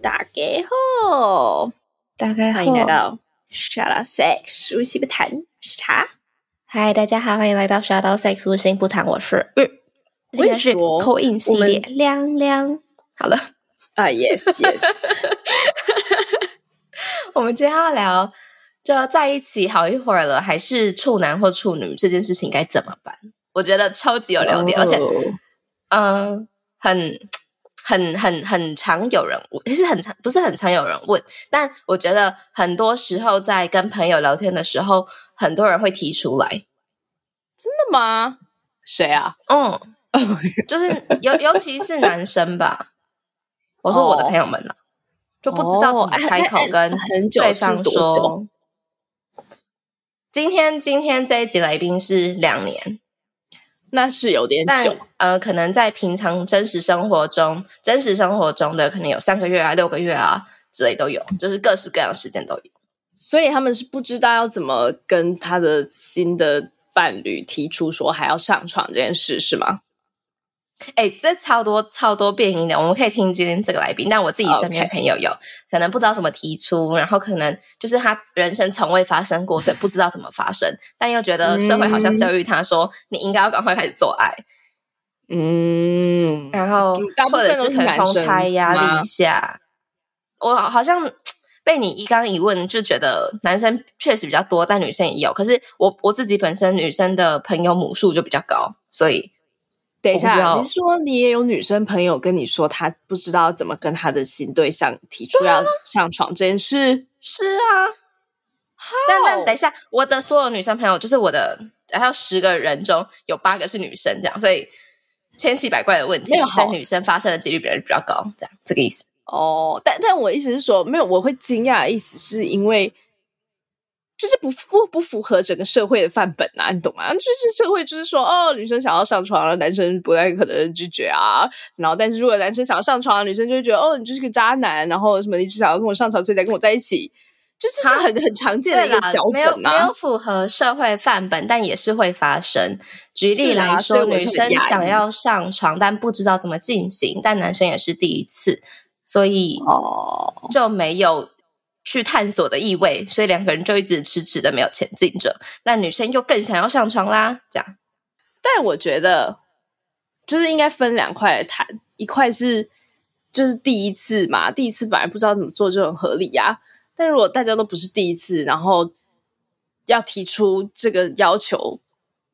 大家好，大家好，欢迎来到 shout out sex，无性不谈，我是茶。嗨，大家好，欢迎来到 shout out sex，无性不谈，我是嗯，我也是 call in 系列，亮亮。好了，啊、uh,，yes yes，我们今天要聊，就要在一起好一会儿了，还是处男或处女这件事情该怎么办？我觉得超级有聊点，oh. 而且，嗯、呃，很、很、很、很常有人问，是很常，不是很常有人问。但我觉得很多时候在跟朋友聊天的时候，很多人会提出来。真的吗？谁啊？嗯，就是尤尤其是男生吧。我说我的朋友们了，oh. 就不知道怎么开口跟对方说。Oh. 今天今天这一集来宾是两年。那是有点久，呃，可能在平常真实生活中，真实生活中的可能有三个月啊、六个月啊之类都有，就是各式各样的时间都有。所以他们是不知道要怎么跟他的新的伴侣提出说还要上床这件事，是吗？哎，这超多超多变音的，我们可以听今天这个来宾。但我自己身边朋友有.可能不知道怎么提出，然后可能就是他人生从未发生过，所以不知道怎么发生，但又觉得社会好像教育他说、嗯、你应该要赶快开始做爱。嗯，然后或者是可能同差压力下，我好像被你一刚一问就觉得男生确实比较多，但女生也有。可是我我自己本身女生的朋友母数就比较高，所以。等一下，你是说你也有女生朋友跟你说，她不知道怎么跟她的新对象提出要上床这件事？是啊，但但等一下，我的所有女生朋友，就是我的，还有十个人中有八个是女生，这样，所以千奇百怪的问题在女生发生的几率比较比较高，这样这个意思。哦，但但我意思是说，没有，我会惊讶的意思是因为。就是不不不符合整个社会的范本啊，你懂吗？就是社会就是说，哦，女生想要上床了，男生不太可能拒绝啊。然后，但是如果男生想要上床，女生就会觉得，哦，你就是个渣男，然后什么，你只想要跟我上床，所以才跟我在一起，就是是很很常见的一个脚本啊。没有没有符合社会范本，但也是会发生。举例来说，女生想要上床，但不知道怎么进行，但男生也是第一次，所以哦就没有。去探索的意味，所以两个人就一直迟迟的没有前进着。那女生就更想要上床啦，这样。但我觉得，就是应该分两块来谈。一块是就是第一次嘛，第一次本来不知道怎么做就很合理呀。但如果大家都不是第一次，然后要提出这个要求，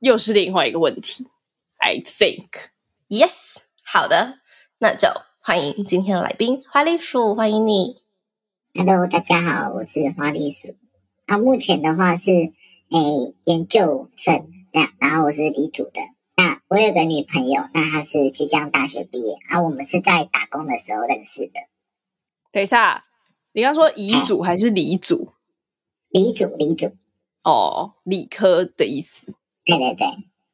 又是另外一个问题。I think yes，好的，那就欢迎今天的来宾花栗鼠，欢迎你。Hello，大家好，我是花栗鼠。啊，目前的话是诶研究生这样，然后我是理组的。那我有个女朋友，那她是即将大学毕业，啊，我们是在打工的时候认识的。等一下，你刚说乙组还是理组？理组，理组。哦，理科的意思。对对对。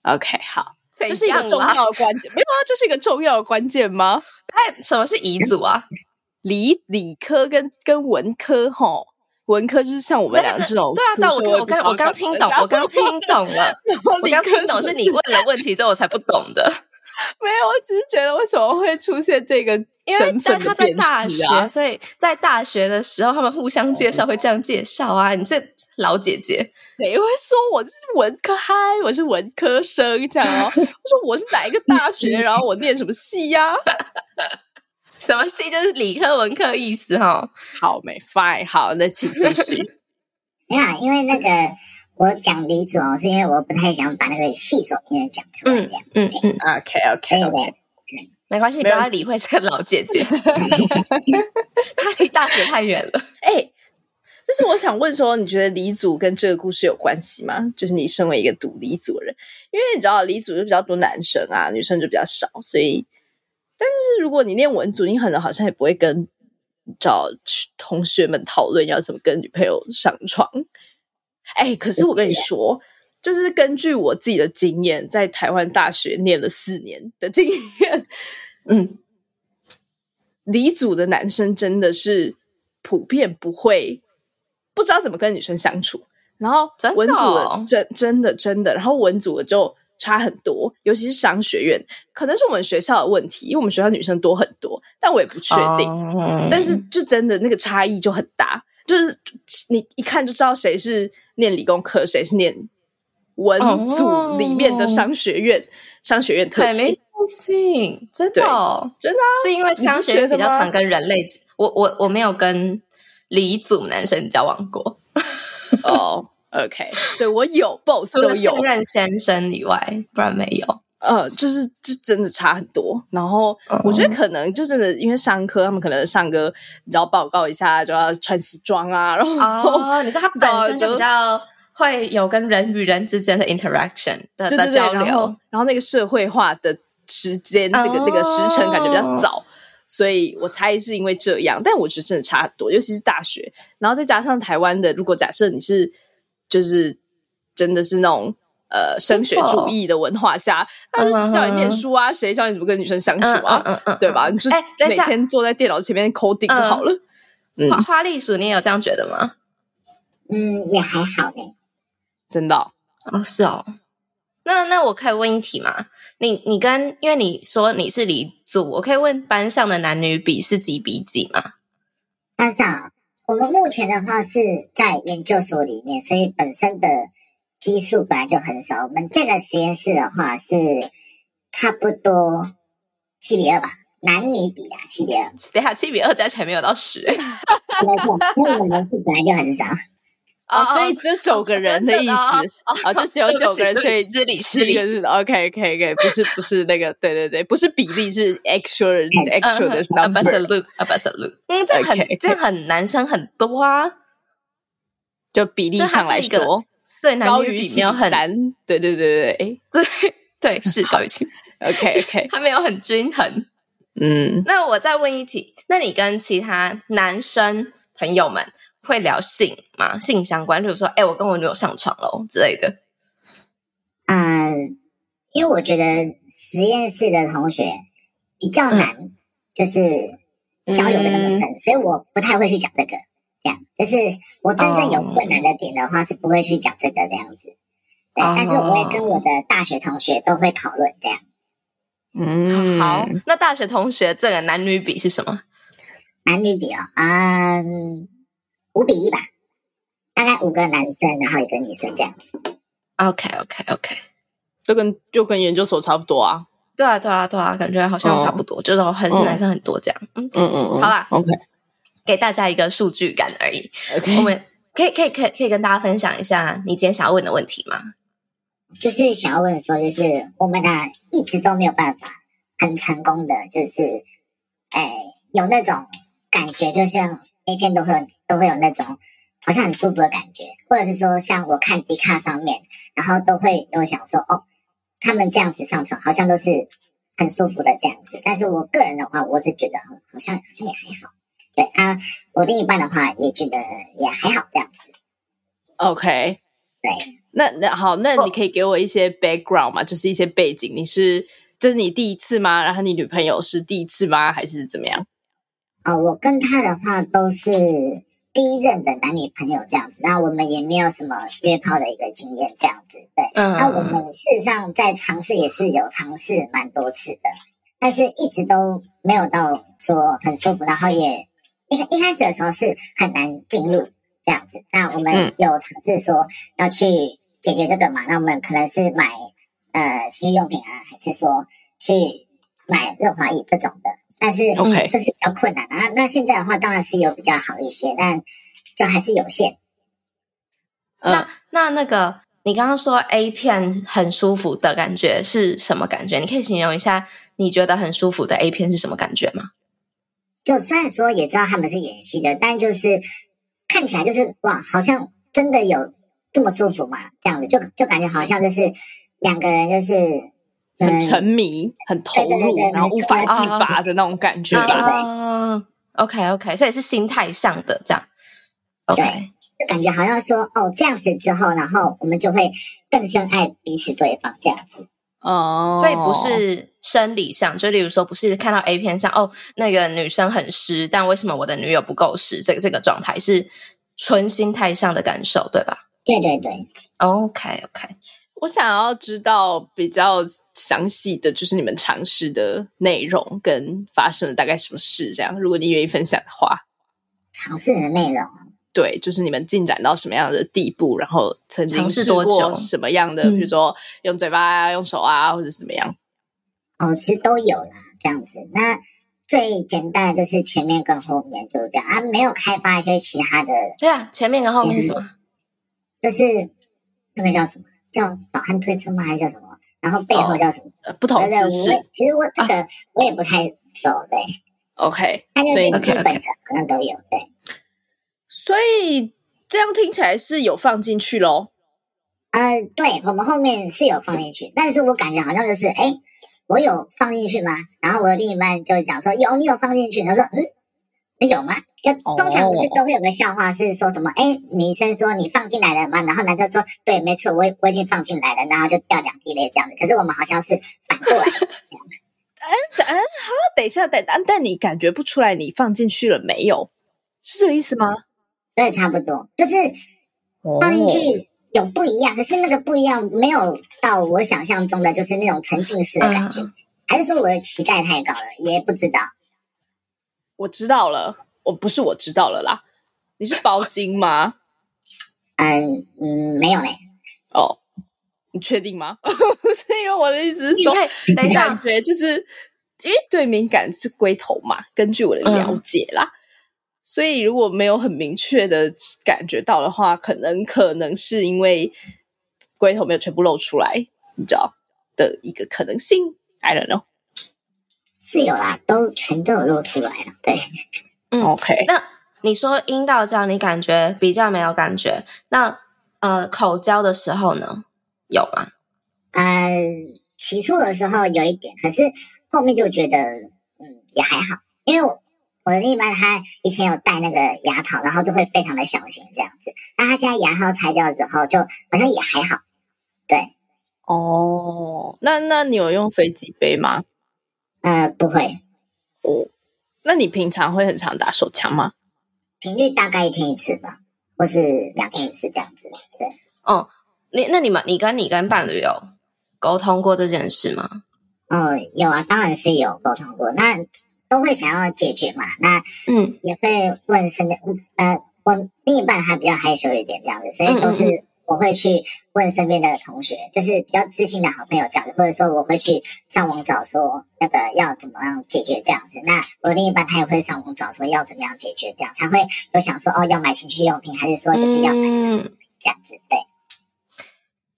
OK，好，这是一个重要的关键。没有啊，这是一个重要的关键吗？哎，什么是乙组啊？理理科跟跟文科吼，文科就是像我们俩这种。对啊，但我我刚我刚听懂，我刚听懂了。我刚听懂是你问了问题之后我才不懂的。没有，我只是觉得为什么会出现这个身份的？因为他在大学，所以在大学的时候他们互相介绍会这样介绍啊。你是老姐姐，谁会说我是文科嗨？我是文科生这样哦。我说我是哪一个大学，然后我念什么系呀？什么系就是理科文科意思哈，好没 fine 好，那请继续。没有，因为那个我讲理组哦，是因为我不太想把那个系所名讲出来。嗯嗯嗯，OK OK OK，没关系，你不要理会这个老姐姐，她离大学太远了。哎、欸，就是我想问说，你觉得李祖跟这个故事有关系吗？就是你身为一个读李祖的人，因为你知道李祖就比较多男生啊，女生就比较少，所以。但是如果你念文组，你可能好像也不会跟找同学们讨论要怎么跟女朋友上床。哎，可是我跟你说，就是根据我自己的经验，在台湾大学念了四年的经验，嗯，理组的男生真的是普遍不会不知道怎么跟女生相处，然后文组的真真的真的，然后文组的就。差很多，尤其是商学院，可能是我们学校的问题，因为我们学校女生多很多，但我也不确定。Oh. 但是就真的那个差异就很大，就是你一看就知道谁是念理工科，谁是念文组里面的商学院。Oh. 商学院特别性，真的、哦、真的、啊、是因为商学院比较常跟人类，我我我没有跟理组男生交往过。哦。Oh. OK，对我有 boss 都有，信任先生以外，不然没有。呃，就是这真的差很多。然后我觉得可能就真的因为上课，他们可能上个你要报告一下就要穿西装啊。然后哦，你说他 本身就比较会有跟人与人之间的 interaction 的交流，然后，然后那个社会化的时间，那个那个时辰感觉比较早，哦、所以我猜是因为这样。但我觉得真的差很多，尤其是大学，然后再加上台湾的，如果假设你是。就是真的是那种呃升学主义的文化下，他就是教你念书啊，谁教你怎么跟女生相处啊，嗯嗯对吧？你就每天坐在电脑前面 coding 就好了。花花栗鼠，你也有这样觉得吗？嗯，也还好嘞，真的哦，是哦。那那我可以问一题吗？你你跟因为你说你是理组，我可以问班上的男女比是几比几吗？班上。我们目前的话是在研究所里面，所以本身的基数本来就很少。我们这个实验室的话是差不多七比二吧，男女比啊，七比二。等下七比二加起来没有到十，欸，没错，因为我们人数本来就很少。哦，所以只有九个人的意思啊，就只有九个人，所以是理是理是 OK OK OK，不是不是那个，对对对，不是比例，是 actual actual 的 number absolute，嗯，这很这样很男生很多啊，就比例上来说，对，高于七很难，对对对对，哎，对对是高于七，OK OK，他没有很均衡，嗯，那我再问一题，那你跟其他男生朋友们？会聊性嘛？性相关，例如说，哎，我跟我女友上床了之类的。嗯，因为我觉得实验室的同学比较难，就是交流的那么深，嗯、所以我不太会去讲这个。这样，就是我真正有困难的点的话，是不会去讲这个这样子。对，哦、但是我会跟我的大学同学都会讨论这样。嗯，好，那大学同学这个男女比是什么？男女比哦，嗯。五比一吧，大概五个男生，然后一个女生这样子。OK OK OK，就跟就跟研究所差不多啊。对啊对啊对啊，感觉好像差不多，哦、就是很是男生很多这样。嗯嗯嗯，好啦 OK，给大家一个数据感而已。OK，我们可以可以可以可以跟大家分享一下你今天想要问的问题吗？就是想要问说，就是我们俩一直都没有办法很成功的，就是哎有那种。感觉就像 A 片都会有都会有那种好像很舒服的感觉，或者是说像我看迪卡上面，然后都会有想说哦，他们这样子上床好像都是很舒服的这样子。但是我个人的话，我是觉得好像好像也还好。对啊，我另一半的话也觉得也还好这样子。OK，对，那那好，那你可以给我一些 background 吗？就是一些背景。你是这是你第一次吗？然后你女朋友是第一次吗？还是怎么样？哦，我跟他的话都是第一任的男女朋友这样子，那我们也没有什么约炮的一个经验这样子，对。嗯。那我们事实上在尝试也是有尝试蛮多次的，但是一直都没有到说很舒服，然后也一一开始的时候是很难进入这样子。那我们有尝试说要去解决这个嘛？那我们可能是买呃情趣用品啊，还是说去买润滑液这种的？但是，OK，就是比较困难啊。那现在的话，当然是有比较好一些，但就还是有限。嗯、那那那个，你刚刚说 A 片很舒服的感觉是什么感觉？你可以形容一下你觉得很舒服的 A 片是什么感觉吗？就虽然说也知道他们是演戏的，但就是看起来就是哇，好像真的有这么舒服嘛？这样子就就感觉好像就是两个人就是。很沉迷、很投入，对对对对然后无法自拔的那种感觉吧。啊，OK OK，所以是心态上的这样。OK，就感觉好像说哦，这样子之后，然后我们就会更深爱彼此对方这样子。哦，所以不是生理上，就例如说，不是看到 A 片上哦，那个女生很湿，但为什么我的女友不够湿？这个这个状态是纯心态上的感受，对吧？对对对，OK OK。我想要知道比较详细的就是你们尝试的内容跟发生了大概什么事，这样。如果你愿意分享的话，尝试的内容，对，就是你们进展到什么样的地步，然后曾经尝试多久，什么样的，比如说用嘴巴啊、用手啊，或者是怎么样？哦，其实都有啦，这样子。那最简单的就是前面跟后面就是这样啊，没有开发一些其他的。对啊，前面跟后面是什么？就是那个叫什么？叫导航推车吗？还是叫什么？然后背后叫什么？哦、不同姿势。其实我这个我也不太熟，对。OK，它就是基本的，好像都有。对。所以这样听起来是有放进去喽？呃，对，我们后面是有放进去，但是我感觉好像就是，哎，我有放进去吗？然后我的另一半就讲说，有，你有放进去。他说，嗯，你有吗？就通常不是都会有个笑话，是说什么？哎、哦，女生说你放进来了吗？然后男生说，对，没错，我我已经放进来了，然后就掉两滴泪这样子。可是我们好像是反过来这样子。嗯嗯，好，等一下，等，但但你感觉不出来你放进去了没有？是这个意思吗？对，差不多，就是放进去有不一样，哦、可是那个不一样没有到我想象中的，就是那种沉浸式的感觉，嗯、还是说我的期待太高了？也不知道。我知道了。我不是我知道了啦，你是包金吗？嗯嗯，没有嘞。哦，你确定吗？是因为我的意思是说，等一下，感觉就是因为最敏感是龟头嘛，根据我的了解啦，嗯、所以如果没有很明确的感觉到的话，可能可能是因为龟头没有全部露出来，你知道的一个可能性。I don't know，是有啦，都全都有露出来了，对。嗯，OK。那你说阴道交，你感觉比较没有感觉。那呃，口交的时候呢，有吗？呃，起初的时候有一点，可是后面就觉得嗯也还好，因为我，我的另一半他以前有戴那个牙套，然后就会非常的小心这样子。那他现在牙套拆掉之后，就好像也还好。对，哦，那那你有用飞机杯吗？呃，不会。哦。那你平常会很常打手枪吗？频率大概一天一次吧，或是两天一次这样子。对，哦，你那你们，你跟你跟伴侣有沟通过这件事吗？哦，有啊，当然是有沟通过。那都会想要解决嘛？那嗯，也会问身边，呃，我另一半还比较害羞一点这样子，所以都是。我会去问身边的同学，就是比较知心的好朋友这样子，或者说我会去上网找说那个要怎么样解决这样子。那我另一半他也会上网找说要怎么样解决这样，才会有想说哦要买情趣用品，还是说就是要买嗯这样子。对。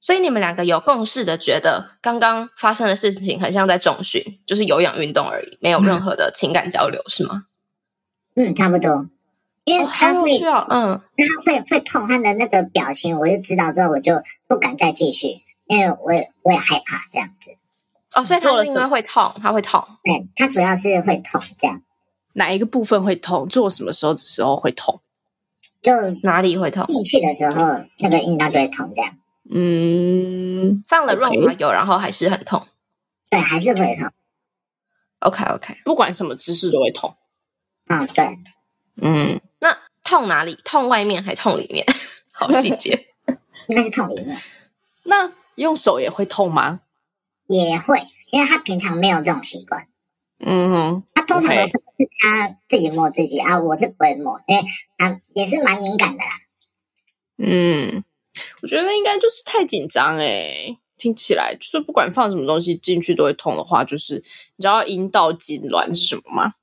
所以你们两个有共识的，觉得刚刚发生的事情很像在重训，就是有氧运动而已，没有任何的情感交流，嗯、是吗？嗯，差不多。因为他会，哦、嗯，他会会痛，他的那个表情，我就知道之后，我就不敢再继续，因为我也我也害怕这样子。哦，所以他是因为会痛，他会痛。对，他主要是会痛，这样。哪一个部分会痛？做什么时候的时候会痛？就哪里会痛？进去的时候，那个阴道就会痛，这样。嗯，放了润滑油，然后还是很痛。对，还是会痛。OK OK，不管什么姿势都会痛。嗯，对，嗯。那痛哪里？痛外面还痛里面？好细节，应该是痛里面。那用手也会痛吗？也会，因为他平常没有这种习惯。嗯哼，他通常都是他自己摸自己啊，我是不会摸，因为他也是蛮敏感的啦。嗯，我觉得应该就是太紧张哎，听起来就是不管放什么东西进去都会痛的话，就是你知道阴道痉挛是什么吗？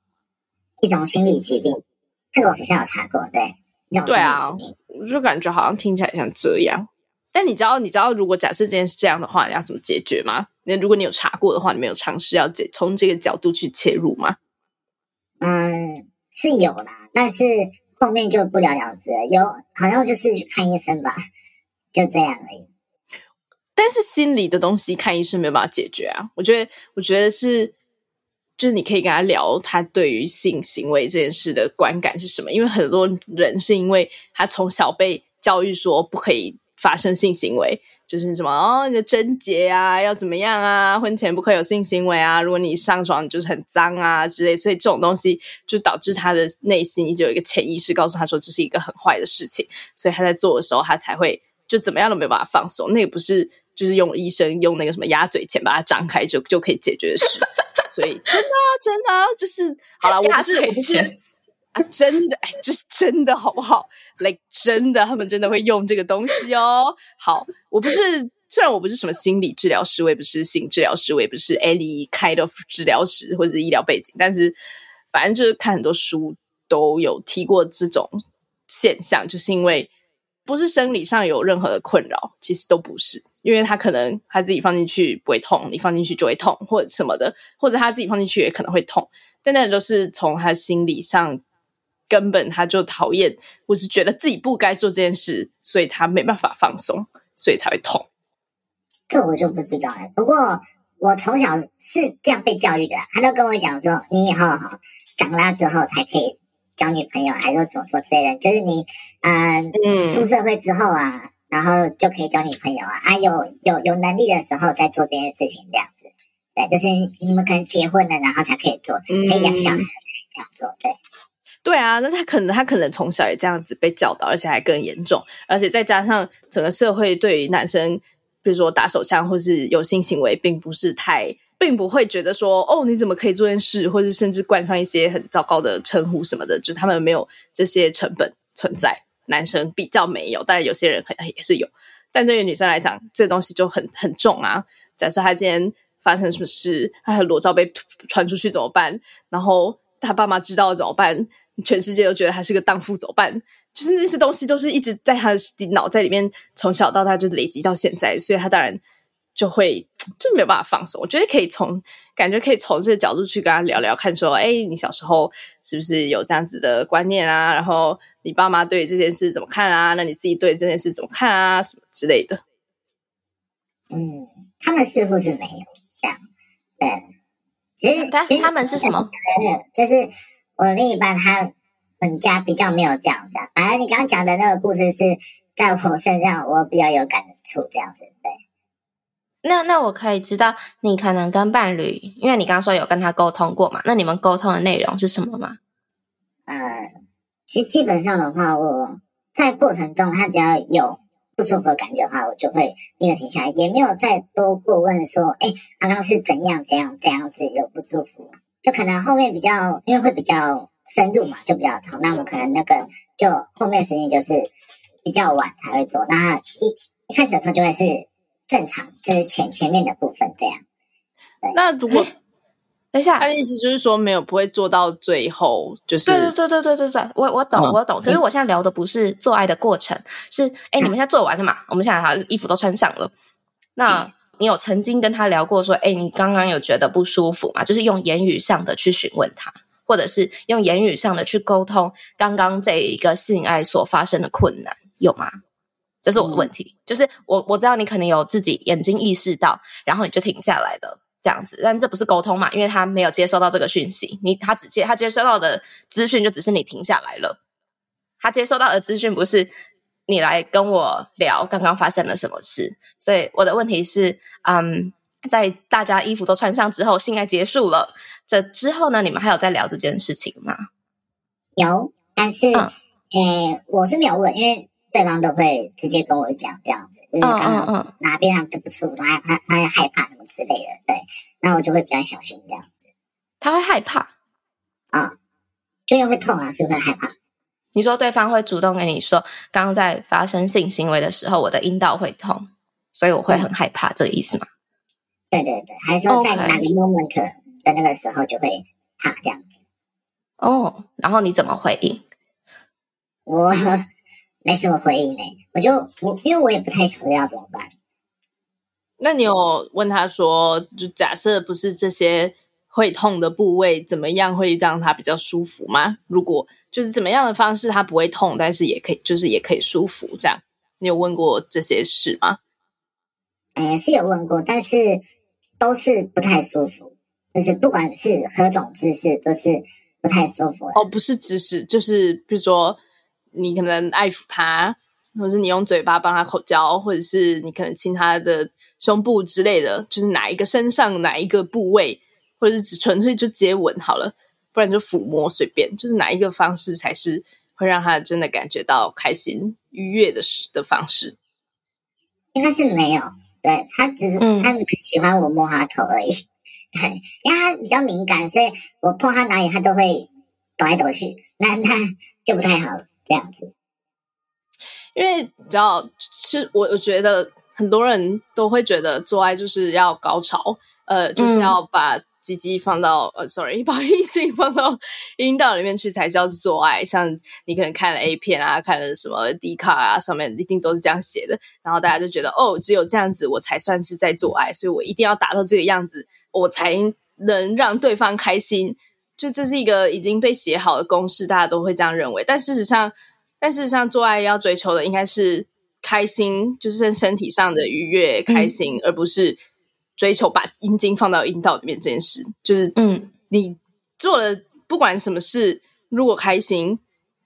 一种心理疾病。这个我好像有查过，对，对啊，我就感觉好像听起来像这样。但你知道，你知道，如果假设这件事这样的话，你要怎么解决吗？那如果你有查过的话，你没有尝试要解从这个角度去切入吗？嗯，是有啦，但是后面就不了了之了。有好像就是去看医生吧，就这样而已。但是心理的东西看医生没有办法解决啊。我觉得，我觉得是，就是你可以跟他聊他对于性行为这件事的观感是什么，因为很多人是因为他从小被教育说不可以发生性行为。就是什么哦，你的贞洁啊，要怎么样啊？婚前不可以有性行为啊！如果你上床，就是很脏啊之类。所以这种东西就导致他的内心一直有一个潜意识告诉他说这是一个很坏的事情，所以他在做的时候，他才会就怎么样都没有办法放松。那个不是就是用医生用那个什么鸭嘴钳把它张开就就可以解决的事。所以真的真的就是好了，我不是我不是。啊，真的，哎，这是真的，好不好？Like 真的，他们真的会用这个东西哦。好，我不是，虽然我不是什么心理治疗师，我也不是性治疗师，我也不是 any kind of 治疗师或者是医疗背景，但是反正就是看很多书都有提过这种现象，就是因为不是生理上有任何的困扰，其实都不是，因为他可能他自己放进去不会痛，你放进去就会痛，或者什么的，或者他自己放进去也可能会痛，但那都是从他心理上。根本他就讨厌，或是觉得自己不该做这件事，所以他没办法放松，所以才会痛。这我就不知道了。不过我从小是这样被教育的，他都跟我讲说，你以后哈长大之后才可以交女朋友，还是什么什么之类的。就是你呃嗯出社会之后啊，然后就可以交女朋友啊，啊有有有能力的时候再做这件事情，这样子。对，就是你们可能结婚了，然后才可以做，可以养小孩这样做，对。对啊，那他可能他可能从小也这样子被教导，而且还更严重，而且再加上整个社会对于男生，比如说打手枪或是有性行为，并不是太，并不会觉得说哦，你怎么可以做件事，或者甚至冠上一些很糟糕的称呼什么的，就他们没有这些成本存在，男生比较没有，但是有些人很也是有，但对于女生来讲，这东西就很很重啊。假设他今天发生什么事，他的裸照被传出去怎么办？然后他爸妈知道了怎么办？全世界都觉得他是个荡妇，怎么办？就是那些东西都是一直在他的脑袋里面，从小到大就累积到现在，所以他当然就会就没有办法放松。我觉得可以从感觉可以从这个角度去跟他聊聊，看说，哎，你小时候是不是有这样子的观念啊？然后你爸妈对这件事怎么看啊？那你自己对这件事怎么看啊？什么之类的。嗯，他们似乎是没有这样，对，其实但是他们是什么？就是。我另一半他们家比较没有这样子啊，反正你刚刚讲的那个故事是在我身上，我比较有感触这样子。那那我可以知道你可能跟伴侣，因为你刚刚说有跟他沟通过嘛？那你们沟通的内容是什么吗？呃，其实基本上的话，我在过程中他只要有不舒服的感觉的话，我就会立刻停下来，也没有再多过问说，哎，刚刚是怎样怎样怎样子有不舒服。就可能后面比较，因为会比较深入嘛，就比较疼。那我们可能那个就后面时间就是比较晚才会做。那一一开始的时候就会是正常，就是前前面的部分这样。那如果 等一下，他的意思就是说没有不会做到最后，就是对对对对对对对，我我懂我懂。可是我现在聊的不是做爱的过程，是哎，你们现在做完了嘛？我们现在好像衣服都穿上了，那。你有曾经跟他聊过说，哎，你刚刚有觉得不舒服吗？就是用言语上的去询问他，或者是用言语上的去沟通刚刚这一个性爱所发生的困难，有吗？这是我的问题。嗯、就是我我知道你可能有自己眼睛意识到，然后你就停下来了这样子，但这不是沟通嘛？因为他没有接收到这个讯息，你他只接他接收到的资讯就只是你停下来了，他接收到的资讯不是。你来跟我聊刚刚发生了什么事，所以我的问题是，嗯，在大家衣服都穿上之后，性爱结束了，这之后呢，你们还有在聊这件事情吗？有，但是，诶、嗯欸，我是没有问，因为对方都会直接跟我讲这样子，就是刚刚哪边他们不舒服，他他他会害怕什么之类的，对，那我就会比较小心这样子。他会害怕啊、嗯，就因为会痛啊，所以会害怕。你说对方会主动跟你说，刚刚在发生性行为的时候，我的阴道会痛，所以我会很害怕，这个意思吗？对对对，还是说在哪个 moment 的那个时候就会怕这样子？哦，然后你怎么回应？我没什么回应呢，我就我因为我也不太晓得要怎么办。那你有问他说，就假设不是这些会痛的部位，怎么样会让他比较舒服吗？如果就是怎么样的方式，他不会痛，但是也可以，就是也可以舒服，这样。你有问过这些事吗？呃，是有问过，但是都是不太舒服，就是不管是何种姿势都是不太舒服。哦，不是姿势，就是比如说你可能爱抚他，或者是你用嘴巴帮他口交，或者是你可能亲他的胸部之类的，就是哪一个身上哪一个部位，或者是只纯粹就接吻好了，不然就抚摸随便，就是哪一个方式才是会让他真的感觉到开心愉悦的的方式？应该是没有。对，他只他喜欢我摸他头而已，对，因为他比较敏感，所以我碰他哪里他都会抖来抖去，那那就不太好这样子。因为你知道，是我我觉得很多人都会觉得做爱就是要高潮，呃，就是要把。鸡鸡放到呃，sorry，把阴茎放到阴道里面去才叫做爱。像你可能看了 A 片啊，看了什么 D 卡啊，上面一定都是这样写的。然后大家就觉得，哦，只有这样子我才算是在做爱，所以我一定要达到这个样子，我才能让对方开心。就这是一个已经被写好的公式，大家都会这样认为。但事实上，但事实上，做爱要追求的应该是开心，就是身体上的愉悦、开心，嗯、而不是。追求把阴茎放到阴道里面这件事，就是嗯，你做了不管什么事，如果开心，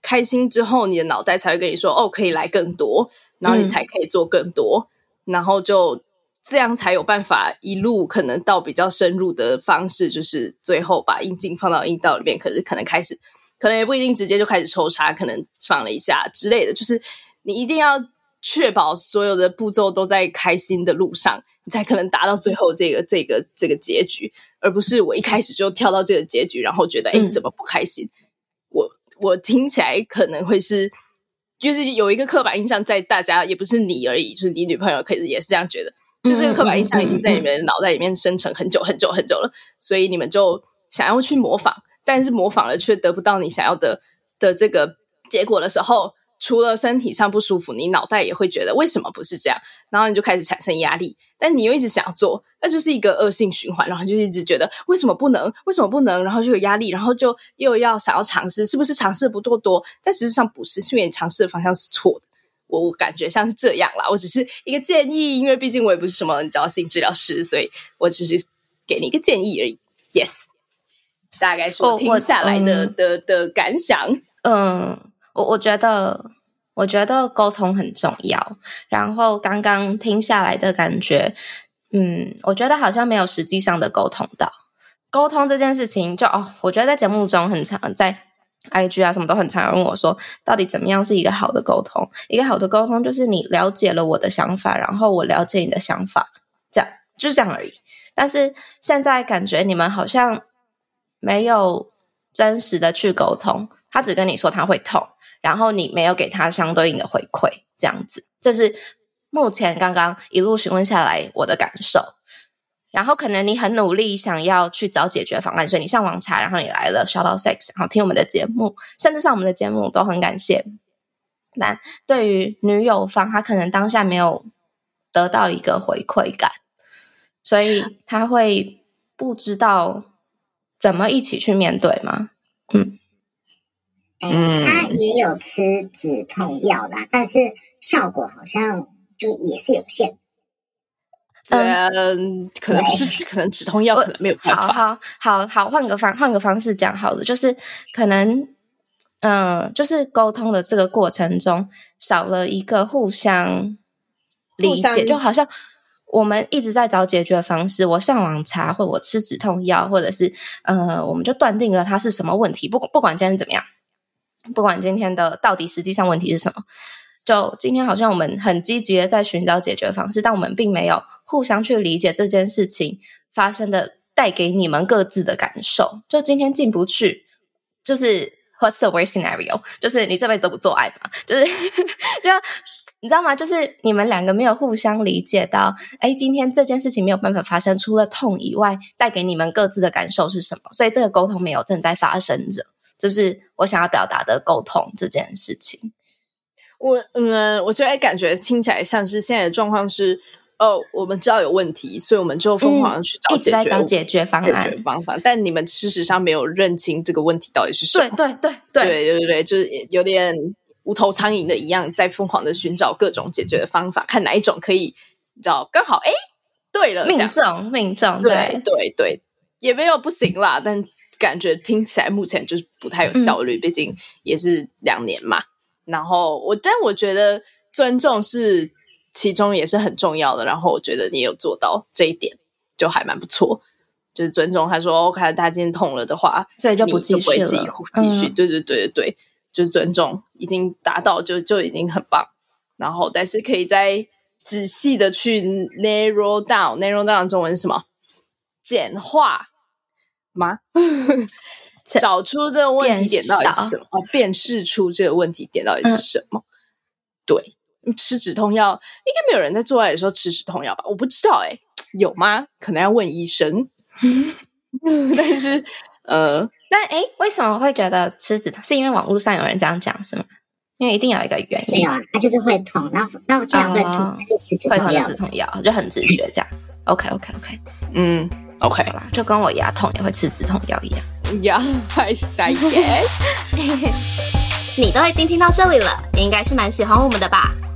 开心之后，你的脑袋才会跟你说，哦，可以来更多，然后你才可以做更多，嗯、然后就这样才有办法一路可能到比较深入的方式，就是最后把阴茎放到阴道里面，可是可能开始，可能也不一定直接就开始抽插，可能放了一下之类的，就是你一定要。确保所有的步骤都在开心的路上，你才可能达到最后这个这个这个结局，而不是我一开始就跳到这个结局，然后觉得哎，怎么不开心？嗯、我我听起来可能会是，就是有一个刻板印象在大家，也不是你而已，就是你女朋友可以也是这样觉得，就这个刻板印象已经在你们脑袋里面生成很久很久很久了，所以你们就想要去模仿，但是模仿了却得不到你想要的的这个结果的时候。除了身体上不舒服，你脑袋也会觉得为什么不是这样？然后你就开始产生压力，但你又一直想要做，那就是一个恶性循环。然后就一直觉得为什么不能？为什么不能？然后就有压力，然后就又要想要尝试，是不是尝试不够多？但实际上不是，是因为你尝试的方向是错的。我我感觉像是这样啦。我只是一个建议，因为毕竟我也不是什么你知道性治疗师，所以我只是给你一个建议而已。Yes，大概是我听下来的、oh, 的的感想。嗯，我我觉得。我觉得沟通很重要，然后刚刚听下来的感觉，嗯，我觉得好像没有实际上的沟通到。沟通这件事情就，就哦，我觉得在节目中很常，在 IG 啊什么都很常问我说，到底怎么样是一个好的沟通？一个好的沟通就是你了解了我的想法，然后我了解你的想法，这样就是这样而已。但是现在感觉你们好像没有真实的去沟通，他只跟你说他会痛。然后你没有给他相对应的回馈，这样子，这是目前刚刚一路询问下来我的感受。然后可能你很努力想要去找解决方案，所以你上网查，然后你来了 Shout Out Sex，然后听我们的节目，甚至上我们的节目都很感谢。但对于女友方，她可能当下没有得到一个回馈感，所以他会不知道怎么一起去面对吗？嗯。嗯，他也有吃止痛药啦，但是效果好像就也是有限。嗯，可能不是，可能止痛药可能没有办法。好好好好，换个方换个方式讲好了，就是可能，嗯，就是沟通的这个过程中少了一个互相理解，就好像我们一直在找解决方式，我上网查，或者我吃止痛药，或者是呃，我们就断定了它是什么问题，不不管今天怎么样。不管今天的到底实际上问题是什么，就今天好像我们很积极的在寻找解决方式，但我们并没有互相去理解这件事情发生的带给你们各自的感受。就今天进不去，就是 What's the worst scenario？就是你这辈子都不做爱嘛？就是 就你知道吗？就是你们两个没有互相理解到，哎，今天这件事情没有办法发生，除了痛以外，带给你们各自的感受是什么？所以这个沟通没有正在发生着。就是我想要表达的沟通这件事情，我嗯，我觉得感觉听起来像是现在的状况是，哦，我们知道有问题，所以我们就疯狂的去找解决、嗯、一直在找解决方案、解决方法，但你们事实上没有认清这个问题到底是什么。对对对对对对对，就是有点无头苍蝇的一样，在疯狂的寻找各种解决的方法，看哪一种可以你知道刚好哎，对了，命中命中，对对对，也没有不行啦，但感觉听起来目前就是不太有效率，嗯、毕竟也是两年嘛。然后我，但我觉得尊重是其中也是很重要的。然后我觉得你有做到这一点，就还蛮不错。就是尊重他说，OK，他今天痛了的话，所以就不继续了。继续，继续，嗯、对对对对对，就是尊重已经达到就，就就已经很棒。然后，但是可以再仔细的去 narrow down，narrow down 中文是什么？简化吗？找出这个问题点到底是什么？哦，辨识出这个问题点到底是什么？嗯、对，吃止痛药应该没有人在做爱的时候吃止痛药吧？我不知道、欸，哎，有吗？可能要问医生。但是，呃，那诶，为什么会觉得吃止痛？是因为网络上有人这样讲，是吗？因为一定有一个原因。没有啊，他就是会痛，然后然后这样会痛，哦、就吃止痛药。会痛止痛药就很直觉这样。OK OK OK，嗯，OK 啦，就跟我牙痛也会吃止痛药一样。Yeah, I say yes. 你都已经听到这里了，应该是蛮喜欢我们的吧？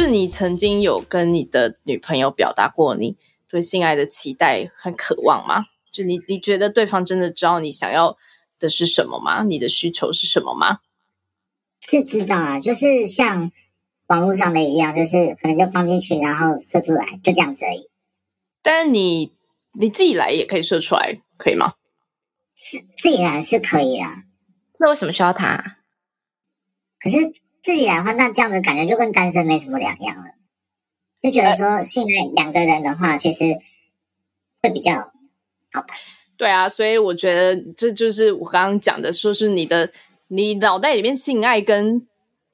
就是你曾经有跟你的女朋友表达过你对性爱的期待和渴望吗？就你你觉得对方真的知道你想要的是什么吗？你的需求是什么吗？是知道啊，就是像网络上的一样，就是可能就放进去，然后射出来，就这样子而已。但是你你自己来也可以射出来，可以吗？是自己来是可以啊。那为什么需要他？可是。自己来的话，那这样子感觉就跟单身没什么两样了，就觉得说现在两个人的话，其实会比较好吧？对啊，所以我觉得这就是我刚刚讲的，说是你的你脑袋里面性爱跟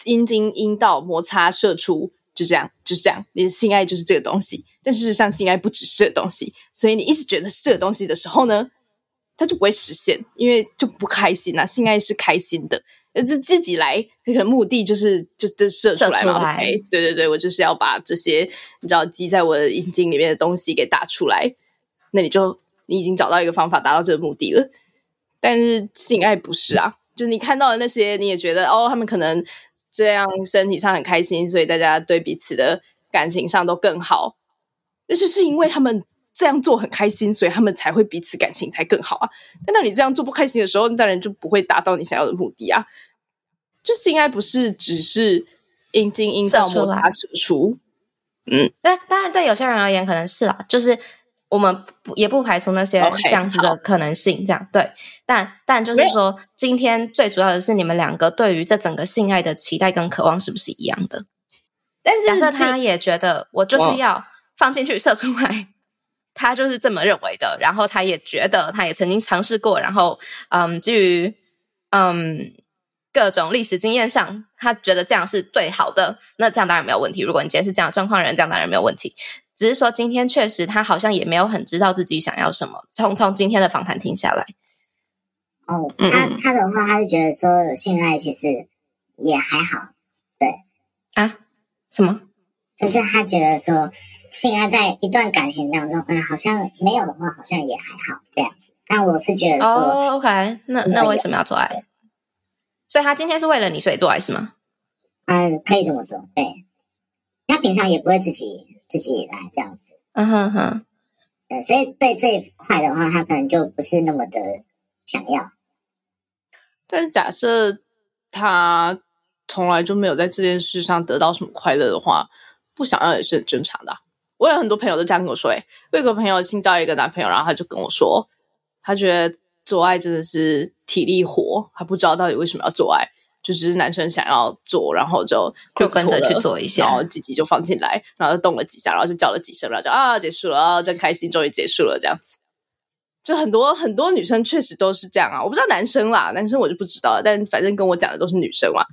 阴茎阴道摩擦射出，就这样就是这样，你的性爱就是这个东西。但事实上，性爱不只是这个东西，所以你一直觉得是这个东西的时候呢，它就不会实现，因为就不开心啊。性爱是开心的。自自己来，可能目的就是就就射出来嘛。来 okay, 对对对，我就是要把这些你知道积在我的阴茎里面的东西给打出来。那你就你已经找到一个方法达到这个目的了。但是性爱不是啊，就你看到的那些，你也觉得哦，他们可能这样身体上很开心，所以大家对彼此的感情上都更好。那就是因为他们这样做很开心，所以他们才会彼此感情才更好啊。但当你这样做不开心的时候，当然就不会达到你想要的目的啊。就性爱不是只是阴茎阴道摩擦射出，嗯，但当然对有些人而言可能是啦，就是我们不也不排除那些这样子的可能性，这样对，但但就是说，今天最主要的是你们两个对于这整个性爱的期待跟渴望是不是一样的？但是假设他也觉得我就是要放进去射出来，他就是这么认为的，然后他也觉得他也曾经尝试过，然后嗯，基于嗯。各种历史经验上，他觉得这样是最好的，那这样当然没有问题。如果你今天是这样状况的人，这样当然没有问题。只是说今天确实他好像也没有很知道自己想要什么。从从今天的访谈听下来，哦，他他的话，他是觉得说性爱其实也还好，对啊，什么？就是他觉得说性爱在一段感情当中，嗯，好像没有的话，好像也还好这样子。但我是觉得说，哦，OK，那那为什么要做爱？所以他今天是为了你，所以做爱是吗？嗯，可以这么说。对，他平常也不会自己自己来这样子。嗯哼哼。对，所以对这一块的话，他可能就不是那么的想要。但是假设他从来就没有在这件事上得到什么快乐的话，不想要也是很正常的。我有很多朋友都这样跟我说。诶，我有个朋友新交一个男朋友，然后他就跟我说，他觉得。做爱真的是体力活，他不知道到底为什么要做爱，就只是男生想要做，然后就就跟着去做一下，然后鸡鸡就放进来，然后就动了几下，然后就叫了几声，然后就啊结束了，啊真开心，终于结束了这样子。就很多很多女生确实都是这样啊，我不知道男生啦，男生我就不知道了，但反正跟我讲的都是女生嘛，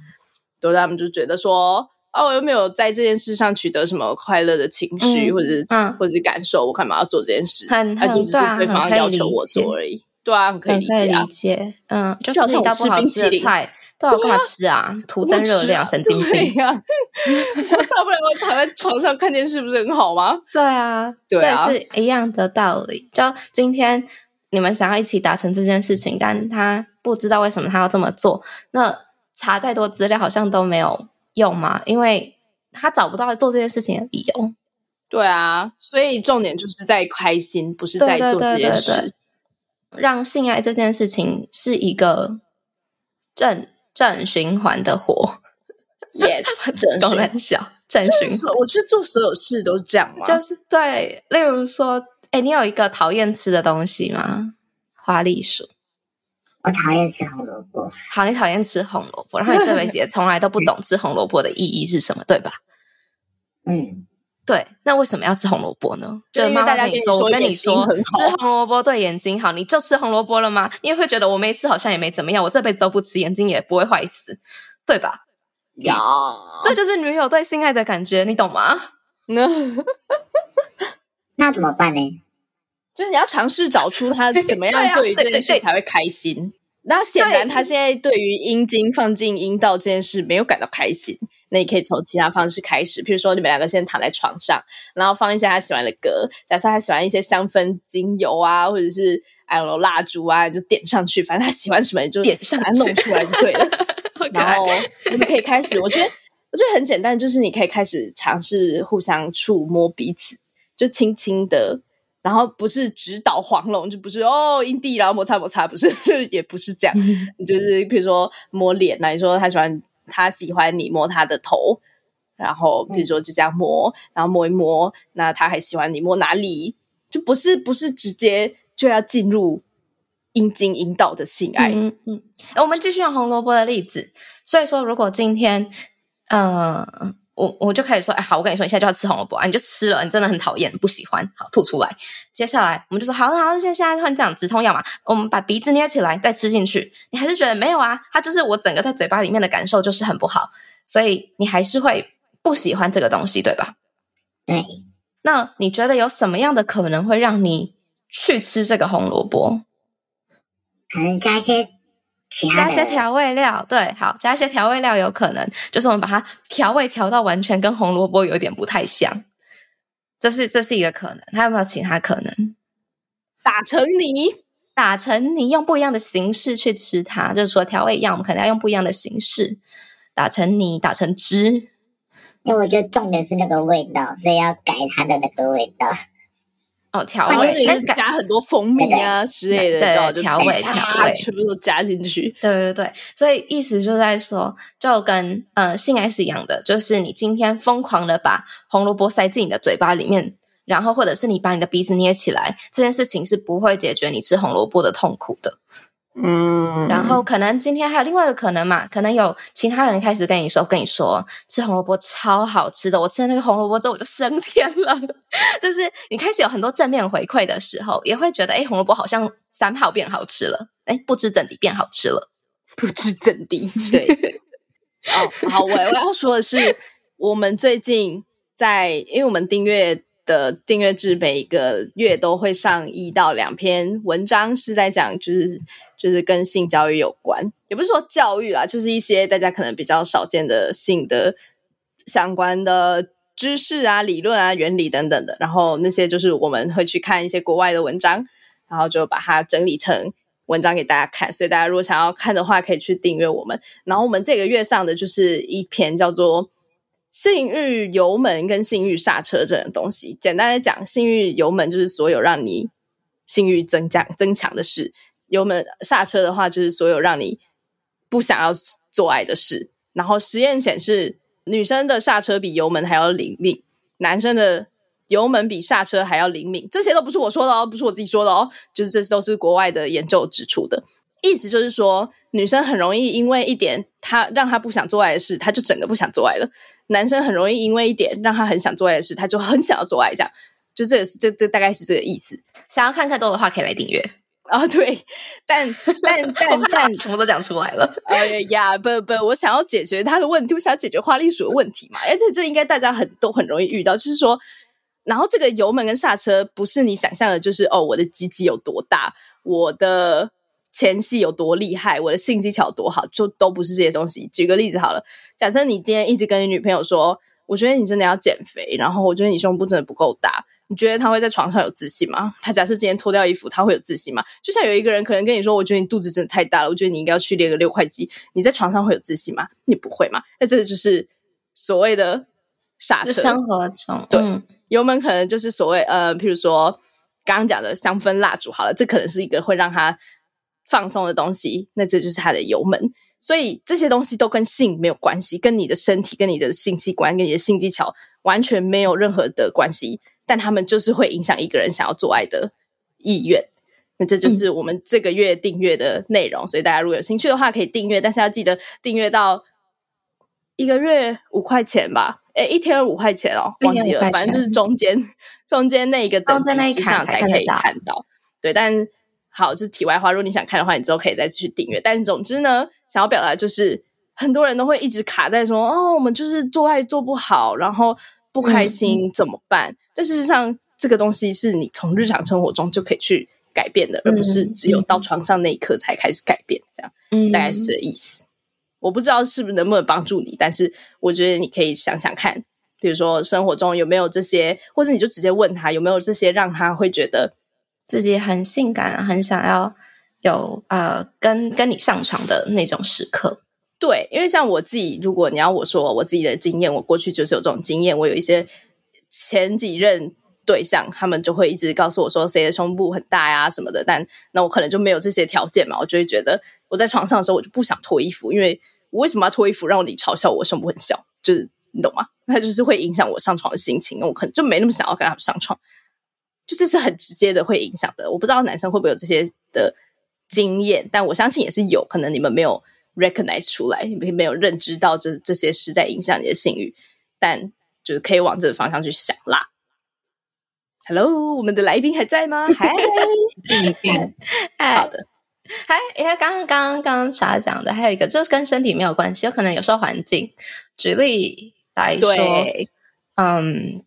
都他们就觉得说哦，我又没有在这件事上取得什么快乐的情绪，嗯、或者嗯，或者是感受，我干嘛要做这件事？很他就只是对方要求我做而已。对啊，很可以理解，啊，理解。嗯，就是一道不好吃的菜，都要干嘛吃啊？徒增 热量，神经病啊！大不了我躺在床上看电视，不是很好吗？对啊，对啊，是一样的道理。就今天你们想要一起达成这件事情，但他不知道为什么他要这么做，那查再多资料好像都没有用吗，因为他找不到做这件事情的理由。对啊，所以重点就是在开心，不是在做这件事。对对对对对让性爱这件事情是一个正正循环的活，yes，正都很小正循环。我觉得做所有事都是这样吗？就是对，例如说，哎，你有一个讨厌吃的东西吗？花栗鼠。我讨厌吃红萝卜。好，你讨厌吃红萝卜，然后你这辈子也从来都不懂吃红萝卜的意义是什么，对吧？嗯。对，那为什么要吃红萝卜呢？就妈妈跟你说，我跟你说，吃红萝卜对眼睛好，你就吃红萝卜了吗？你也会觉得我没吃好像也没怎么样，我这辈子都不吃，眼睛也不会坏死，对吧？呀，这就是女友对性爱的感觉，你懂吗？那怎么办呢？就是你要尝试找出他怎么样对于这件事才会开心。那显然他现在对于阴茎放进阴道这件事没有感到开心。那你可以从其他方式开始，譬如说你们两个先躺在床上，然后放一些他喜欢的歌，假设他喜欢一些香氛精油啊，或者是哎呦蜡烛啊，就点上去，反正他喜欢什么你就点上来弄出来就对了。然后你们可以开始，我觉得我觉得很简单，就是你可以开始尝试互相触摸彼此，就轻轻的，然后不是直捣黄龙，就不是哦阴蒂然后摩擦摩擦，不是 也不是这样，就是比如说摸脸那，你说他喜欢。他喜欢你摸他的头，然后比如说就这样摸，嗯、然后摸一摸。那他还喜欢你摸哪里？就不是不是直接就要进入阴茎阴道的性爱。嗯嗯，我们继续用红萝卜的例子。所以说，如果今天，呃，我我就开始说，哎，好，我跟你说，你现在就要吃红萝卜啊，你就吃了，你真的很讨厌，不喜欢，好，吐出来。接下来我们就说，好，好，现在现在换这样止痛药嘛，我们把鼻子捏起来，再吃进去。你还是觉得没有啊？它就是我整个在嘴巴里面的感受就是很不好，所以你还是会不喜欢这个东西，对吧？对。那你觉得有什么样的可能会让你去吃这个红萝卜？可能加一些其他加一些调味料，对，好，加一些调味料有可能，就是我们把它调味调到完全跟红萝卜有点不太像。这是这是一个可能，还有没有其他可能？打成泥，打成泥，用不一样的形式去吃它，就是说调味一样，我们可能要用不一样的形式打成泥，打成汁。因为我觉得重点是那个味道，所以要改它的那个味道。哦，调味就是加很多蜂蜜啊之类的，对，调味调味全部都加进去。对对对，所以意思就在说，就跟呃性爱是一样的，就是你今天疯狂的把红萝卜塞进你的嘴巴里面，然后或者是你把你的鼻子捏起来，这件事情是不会解决你吃红萝卜的痛苦的。嗯，然后可能今天还有另外一个可能嘛，可能有其他人开始跟你说，跟你说吃红萝卜超好吃的，我吃了那个红萝卜之后我就升天了。就是你开始有很多正面回馈的时候，也会觉得哎，红萝卜好像三号变好吃了，哎，不知怎地变好吃了，不知怎地。对对。哦，好，我我要说的是，我们最近在，因为我们订阅。的订阅制每一个月都会上一到两篇文章，是在讲就是就是跟性教育有关，也不是说教育啦，就是一些大家可能比较少见的性的相关的知识啊、理论啊、原理等等的。然后那些就是我们会去看一些国外的文章，然后就把它整理成文章给大家看。所以大家如果想要看的话，可以去订阅我们。然后我们这个月上的就是一篇叫做。性欲油门跟性欲刹车这种东西，简单来讲，性欲油门就是所有让你性欲增加增强的事；油门刹车的话，就是所有让你不想要做爱的事。然后实验显示，女生的刹车比油门还要灵敏，男生的油门比刹车还要灵敏。这些都不是我说的哦，不是我自己说的哦，就是这都是国外的研究指出的。意思就是说，女生很容易因为一点她让她不想做爱的事，她就整个不想做爱了。男生很容易因为一点让他很想做爱的事，他就很想要做爱，这样就这个是这这大概是这个意思。想要看更多的话，可以来订阅。啊，对，但 但但但全部都讲出来了。哎呀，不不，我想要解决他的问题，我想要解决花栗鼠的问题嘛。而且这应该大家很都很容易遇到，就是说，然后这个油门跟刹车不是你想象的，就是哦，我的鸡鸡有多大，我的前戏有多厉害，我的性技巧多好，就都不是这些东西。举个例子好了，假设你今天一直跟你女朋友说，我觉得你真的要减肥，然后我觉得你胸部真的不够大。你觉得她会在床上有自信吗？她假设今天脱掉衣服，她会有自信吗？就像有一个人可能跟你说：“我觉得你肚子真的太大了，我觉得你应该要去练个六块肌。”你在床上会有自信吗？你不会吗？那这个就是所谓的刹车。生活中，对、嗯、油门可能就是所谓呃，譬如说刚刚讲的香氛蜡烛，好了，这可能是一个会让他放松的东西，那这就是它的油门。所以这些东西都跟性没有关系，跟你的身体、跟你的性器官、跟你的性技巧完全没有任何的关系。但他们就是会影响一个人想要做爱的意愿，那这就是我们这个月订阅的内容。所以大家如果有兴趣的话，可以订阅，但是要记得订阅到一个月五块钱吧？诶，一天五块钱哦，忘记了，反正就是中间中间那一个等级之上才可以看到。对，但好，这是题外话。如果你想看的话，你之后可以再去订阅。但是总之呢，想要表达就是，很多人都会一直卡在说，哦，我们就是做爱做不好，然后。不开心怎么办？嗯、但事实上，这个东西是你从日常生活中就可以去改变的，嗯、而不是只有到床上那一刻才开始改变。这样，嗯，大概是这意思。我不知道是不是能不能帮助你，但是我觉得你可以想想看，比如说生活中有没有这些，或者你就直接问他有没有这些，让他会觉得自己很性感，很想要有呃跟跟你上床的那种时刻。对，因为像我自己，如果你要我说我自己的经验，我过去就是有这种经验。我有一些前几任对象，他们就会一直告诉我说谁的胸部很大呀什么的，但那我可能就没有这些条件嘛，我就会觉得我在床上的时候我就不想脱衣服，因为我为什么要脱衣服让你嘲笑我胸部很小？就是你懂吗？那就是会影响我上床的心情，我可能就没那么想要跟他们上床，就这是很直接的会影响的。我不知道男生会不会有这些的经验，但我相信也是有可能你们没有。recognize 出来，没没有认知到这这些是在影响你的性欲，但就是可以往这个方向去想啦。Hello，我们的来宾还在吗？嗨，好的，嗨，因为刚刚刚刚茶讲的还有一个，就是跟身体没有关系，有可能有时候环境。举例来说，嗯。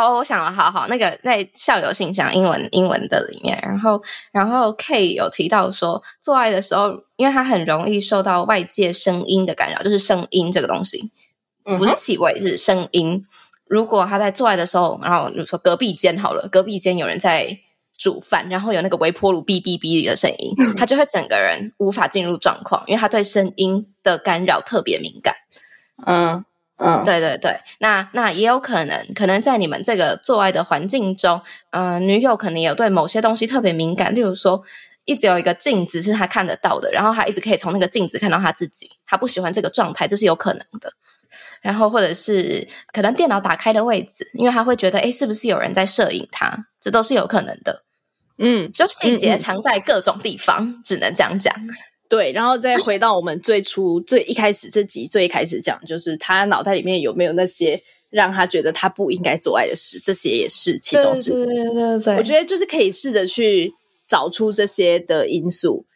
哦，我想了，好好，那个在校友信箱英文英文的里面，然后然后 K 有提到说，做爱的时候，因为他很容易受到外界声音的干扰，就是声音这个东西，不是气味，是声音。如果他在做爱的时候，然后比如说隔壁间好了，隔壁间有人在煮饭，然后有那个微波炉哔哔哔的声音，他就会整个人无法进入状况，因为他对声音的干扰特别敏感。嗯。嗯，对对对，那那也有可能，可能在你们这个做爱的环境中，嗯、呃，女友可能有对某些东西特别敏感，例如说，一直有一个镜子是她看得到的，然后她一直可以从那个镜子看到她自己，她不喜欢这个状态，这是有可能的。然后或者是可能电脑打开的位置，因为她会觉得，哎，是不是有人在摄影她？这都是有可能的。嗯，就细节藏在各种地方，嗯嗯只能这样讲。对，然后再回到我们最初最一开始这集最一开始讲，就是他脑袋里面有没有那些让他觉得他不应该做爱的事，这些也是其中之一。对对对对，我觉得就是可以试着去找出这些的因素。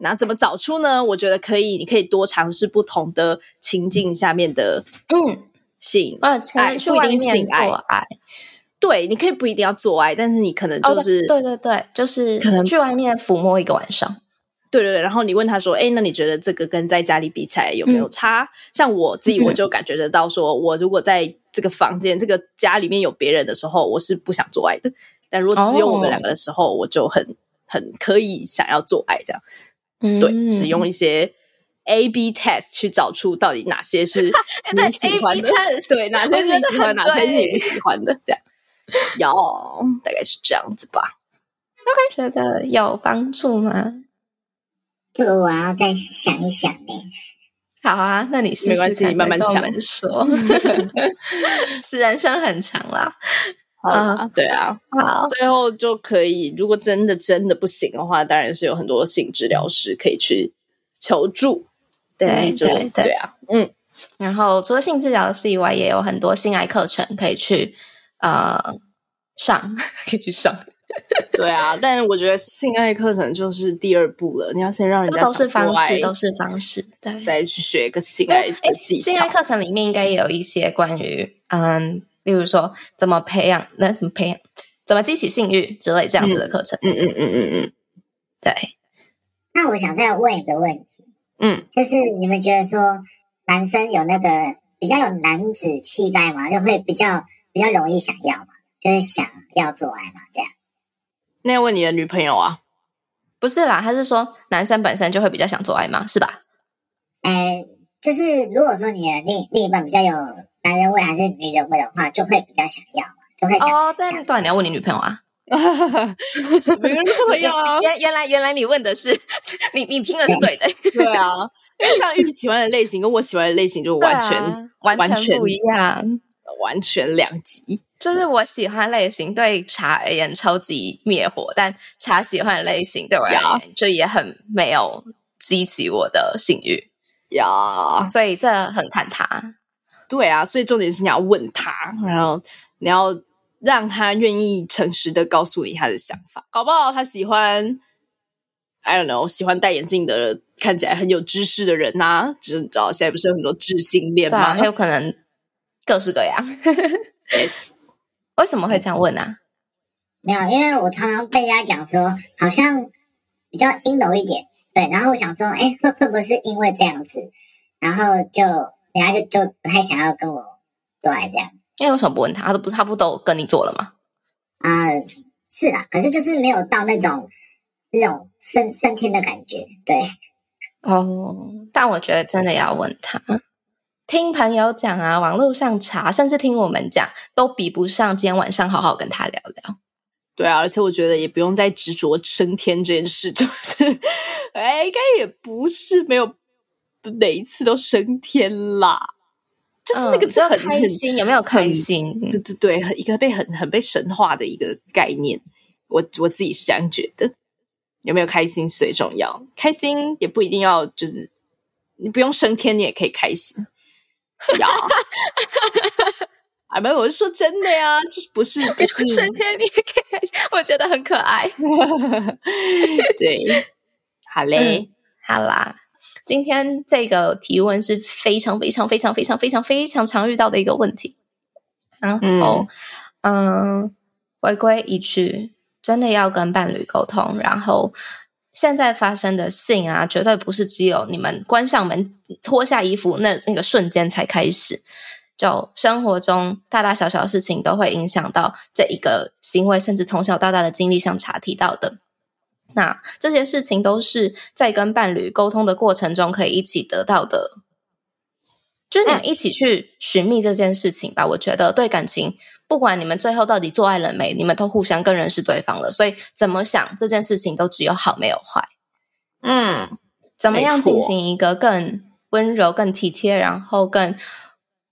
那怎么找出呢？我觉得可以，你可以多尝试不同的情境下面的嗯性爱，不一定性爱。爱对，你可以不一定要做爱，但是你可能就是、哦、对对对，就是可能去外面抚摸一个晚上。对对对，然后你问他说：“哎，那你觉得这个跟在家里比起来有没有差？”嗯、像我自己，我就感觉得到说，说、嗯、我如果在这个房间、这个家里面有别人的时候，我是不想做爱的；但如果只有我们两个的时候，哦、我就很很可以想要做爱这样。嗯，对，使用一些 A B test 去找出到底哪些是 你喜欢的，对，哪些是你喜欢，哪些是你不喜欢的，这样。有，大概是这样子吧。OK，觉得有帮助吗？这个我要再想一想呢。好啊，那你试试，没关系，你慢慢想说。是人生很长啦，啊、uh,，对啊，好，最后就可以。如果真的真的不行的话，当然是有很多性治疗师可以去求助。对对对，对啊，嗯。然后除了性治疗师以外，也有很多性爱课程可以去呃上，可以去上。对啊，但我觉得性爱课程就是第二步了。你要先让人家都是方式，都是方式，对，再去学一个性爱的技巧。性爱课程里面应该也有一些关于，嗯，例如说怎么培养，那怎么培养，怎么激起性欲之类这样子的课程。嗯嗯嗯嗯嗯，嗯，对。那我想再问一个问题，嗯，就是你们觉得说男生有那个比较有男子气概嘛，就会比较比较容易想要嘛，就是想要做爱嘛，这样。那要问你的女朋友啊？不是啦，他是说男生本身就会比较想做爱吗？是吧？呃，就是如果说你的另另一半比较有男人味还是女人味的话，就会比较想要，就会想哦。这样对，你要问你女朋友啊？没 有女朋友啊？原原来原来你问的是 你你听的是对的，对啊，因为像玉喜欢的类型跟我喜欢的类型就完全、啊、完全不一样，完全两极。就是我喜欢类型对茶而言超级灭火，但茶喜欢的类型对我而言就也很没有激起我的性欲呀，所以这很看他。对啊，所以重点是你要问他，然后你要让他愿意诚实的告诉你他的想法，搞不好他喜欢，I don't know，喜欢戴眼镜的看起来很有知识的人呐、啊，就你知道现在不是有很多智性恋吗？还有可能各式各样。Yes. 为什么会这样问呢、啊？没有，因为我常常被人家讲说，好像比较阴柔一点，对。然后我想说，哎，会会不会是因为这样子，然后就人家就就不太想要跟我做爱这样？因为为什么不问他？他都不，他不都跟你做了吗？啊、呃，是啦，可是就是没有到那种那种升升天的感觉，对。哦，但我觉得真的要问他。听朋友讲啊，网络上查，甚至听我们讲，都比不上今天晚上好好跟他聊聊。对啊，而且我觉得也不用再执着升天这件事，就是，哎，应该也不是没有每一次都升天啦，就是那个就很、嗯、开心，有没有开心？对对对，一个被很很被神化的一个概念，我我自己是这样觉得。有没有开心最重要，开心也不一定要就是你不用升天，你也可以开心。呀，啊，没有，我是说真的呀，就是不是不是，升天你也可以开心，我觉得很可爱。对，好嘞，嗯，好啦，今天这个提问是非常非常非常非常非常非常常遇到的一个问题。然后，嗯，嗯，回归一句，真的要跟伴侣沟通，然后。现在发生的性啊，绝对不是只有你们关上门、脱下衣服那那个瞬间才开始。就生活中大大小小的事情都会影响到这一个行为，甚至从小到大的经历，像茶提到的，那这些事情都是在跟伴侣沟通的过程中可以一起得到的。就是你们一起去寻觅这件事情吧，我觉得对感情。不管你们最后到底做爱了没，你们都互相更认识对方了，所以怎么想这件事情都只有好没有坏。嗯，怎么样进行一个更温柔、更体贴，然后更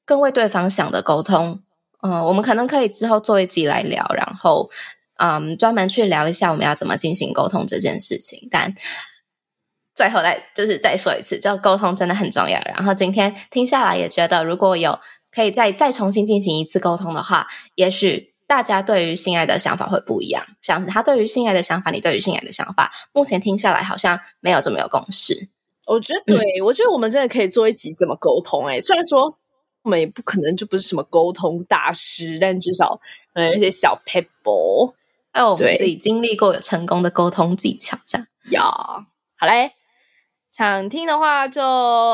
更为对方想的沟通？嗯、呃，我们可能可以之后做一集来聊，然后嗯，专门去聊一下我们要怎么进行沟通这件事情。但最后再就是再说一次，就沟通真的很重要。然后今天听下来也觉得，如果有。可以再再重新进行一次沟通的话，也许大家对于性爱的想法会不一样。像是他对于性爱的想法，你对于性爱的想法，目前听下来好像没有这么有共识。我觉得对，嗯、我觉得我们真的可以做一集怎么沟通、欸。哎，虽然说我们也不可能就不是什么沟通大师，但至少有一些小撇步，还有我们自己经历过有成功的沟通技巧，这样。呀，好嘞，想听的话就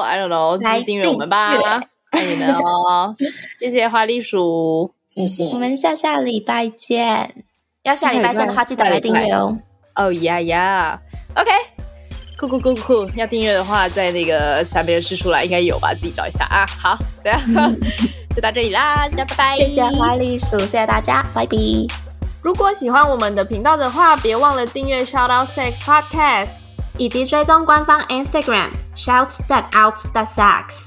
I don't know，继续订阅我们吧。爱你们哦，谢谢花栗鼠，谢谢。我们下下礼拜见。要下礼拜见的话，记得来订阅哦。哦呀呀，OK，酷酷酷酷，要订阅的话，在那个下面试出来应该有吧，自己找一下啊。好，对啊，就到这里啦，大家拜拜。谢谢花栗鼠，谢谢大家，拜拜。如果喜欢我们的频道的话，别忘了订阅 Shout Out Sex Podcast，以及追踪官方 Instagram Shout That Out That Sex。